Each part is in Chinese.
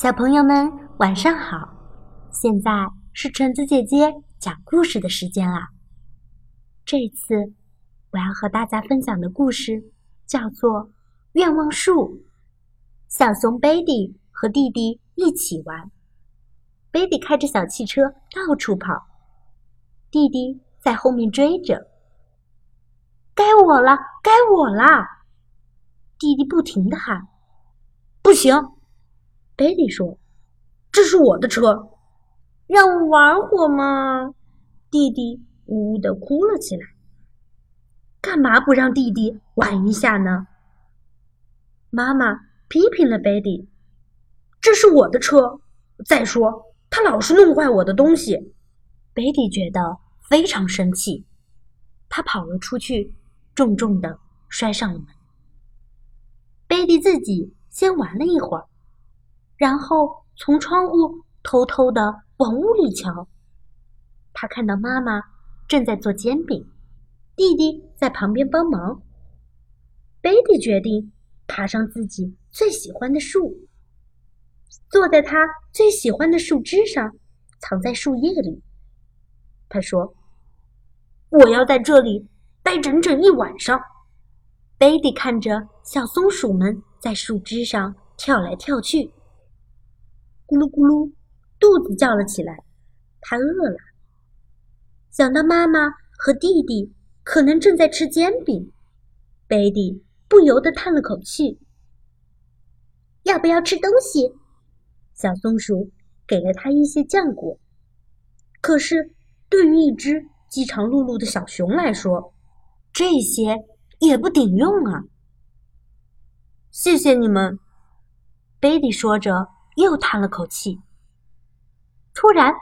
小朋友们，晚上好！现在是橙子姐姐讲故事的时间啦。这次我要和大家分享的故事叫做《愿望树》。小熊贝蒂和弟弟一起玩，贝蒂开着小汽车到处跑，弟弟在后面追着。该我了，该我了！弟弟不停的喊：“不行！”贝蒂说：“这是我的车，让我玩会嘛！”弟弟呜呜的哭了起来。干嘛不让弟弟玩一下呢？妈妈批评了贝蒂：“这是我的车，再说他老是弄坏我的东西。”贝蒂觉得非常生气，他跑了出去，重重的摔上了门。贝蒂自己先玩了一会儿。然后从窗户偷偷的往屋里瞧，他看到妈妈正在做煎饼，弟弟在旁边帮忙。贝蒂决定爬上自己最喜欢的树，坐在他最喜欢的树枝上，藏在树叶里。他说：“我要在这里待整整一晚上。”贝蒂看着小松鼠们在树枝上跳来跳去。咕噜咕噜，肚子叫了起来，他饿了。想到妈妈和弟弟可能正在吃煎饼，贝蒂不由得叹了口气。要不要吃东西？小松鼠给了他一些浆果。可是，对于一只饥肠辘辘的小熊来说，这些也不顶用啊。谢谢你们，贝蒂说着。又叹了口气。突然，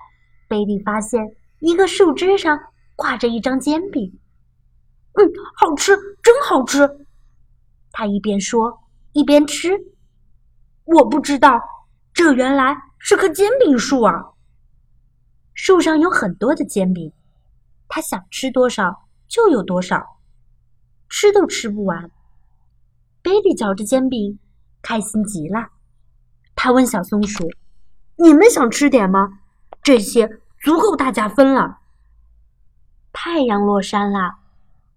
贝蒂发现一个树枝上挂着一张煎饼。“嗯，好吃，真好吃！”他一边说一边吃。我不知道，这原来是棵煎饼树啊！树上有很多的煎饼，他想吃多少就有多少，吃都吃不完。贝蒂嚼着煎饼，开心极了。他问小松鼠：“你们想吃点吗？这些足够大家分了。”太阳落山了，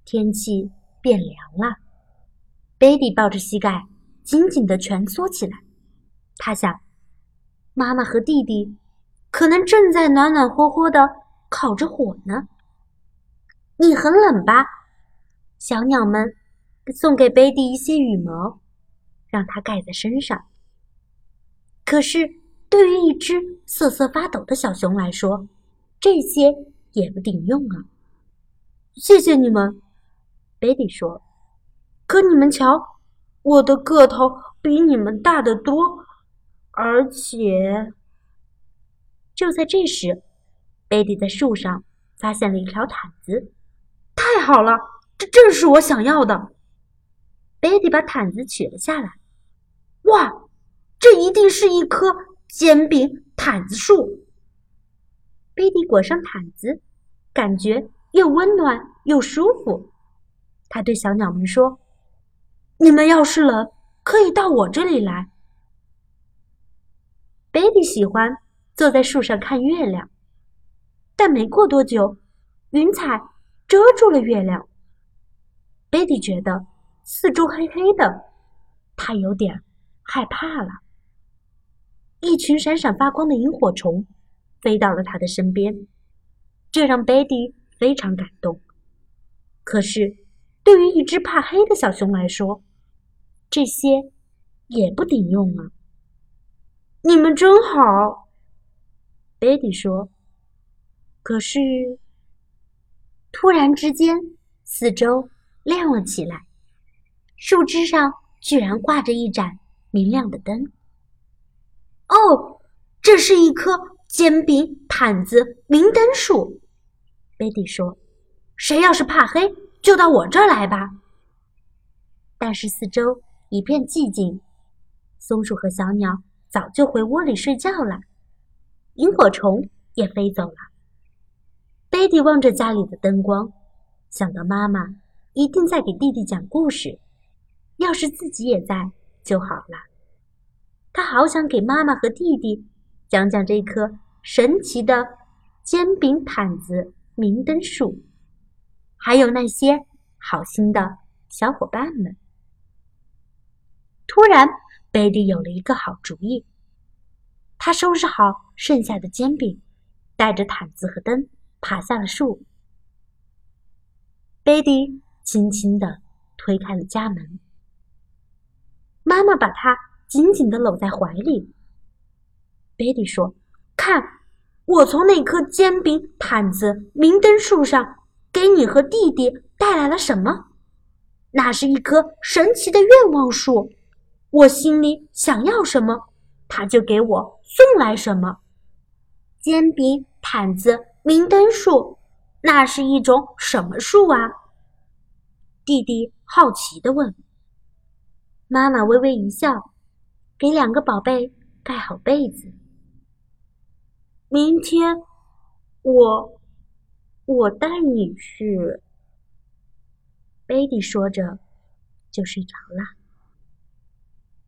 天气变凉了。贝蒂抱着膝盖，紧紧的蜷缩起来。他想，妈妈和弟弟可能正在暖暖和和的烤着火呢。你很冷吧？小鸟们送给贝蒂一些羽毛，让它盖在身上。可是，对于一只瑟瑟发抖的小熊来说，这些也不顶用啊！谢谢你们，贝蒂说。可你们瞧，我的个头比你们大得多，而且……就在这时，贝蒂在树上发现了一条毯子。太好了，这正是我想要的。贝蒂把毯子取了下来。哇！这一定是一棵煎饼毯子树。贝蒂裹上毯子，感觉又温暖又舒服。他对小鸟们说：“你们要是冷，可以到我这里来。”贝蒂喜欢坐在树上看月亮，但没过多久，云彩遮住了月亮。贝蒂觉得四周黑黑的，他有点害怕了。一群闪闪发光的萤火虫飞到了他的身边，这让贝蒂非常感动。可是，对于一只怕黑的小熊来说，这些也不顶用啊！你们真好，贝蒂说。可是，突然之间，四周亮了起来，树枝上居然挂着一盏明亮的灯。哦，这是一棵煎饼毯子明灯树，贝蒂说：“谁要是怕黑，就到我这儿来吧。”但是四周一片寂静，松鼠和小鸟早就回窝里睡觉了，萤火虫也飞走了。贝蒂望着家里的灯光，想到妈妈一定在给弟弟讲故事，要是自己也在就好了。他好想给妈妈和弟弟讲讲这棵神奇的煎饼毯子明灯树，还有那些好心的小伙伴们。突然，贝蒂有了一个好主意。他收拾好剩下的煎饼，带着毯子和灯爬下了树。贝蒂轻轻地推开了家门，妈妈把他紧紧地搂在怀里。贝蒂说：“看，我从那棵煎饼毯子明灯树上给你和弟弟带来了什么？那是一棵神奇的愿望树。”我心里想要什么，他就给我送来什么。煎饼、毯子、明灯树，那是一种什么树啊？弟弟好奇地问。妈妈微微一笑，给两个宝贝盖好被子。明天，我，我带你去。贝蒂说着，就睡着了。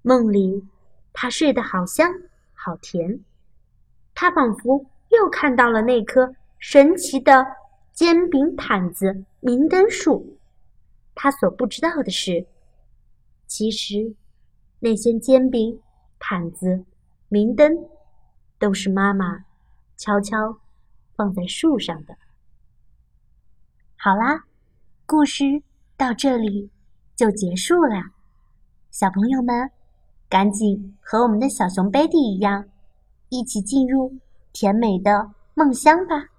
梦里，他睡得好香好甜，他仿佛又看到了那棵神奇的煎饼毯子明灯树。他所不知道的是，其实那些煎饼、毯子、明灯，都是妈妈悄悄放在树上的。好啦，故事到这里就结束了，小朋友们。赶紧和我们的小熊贝蒂一样，一起进入甜美的梦乡吧。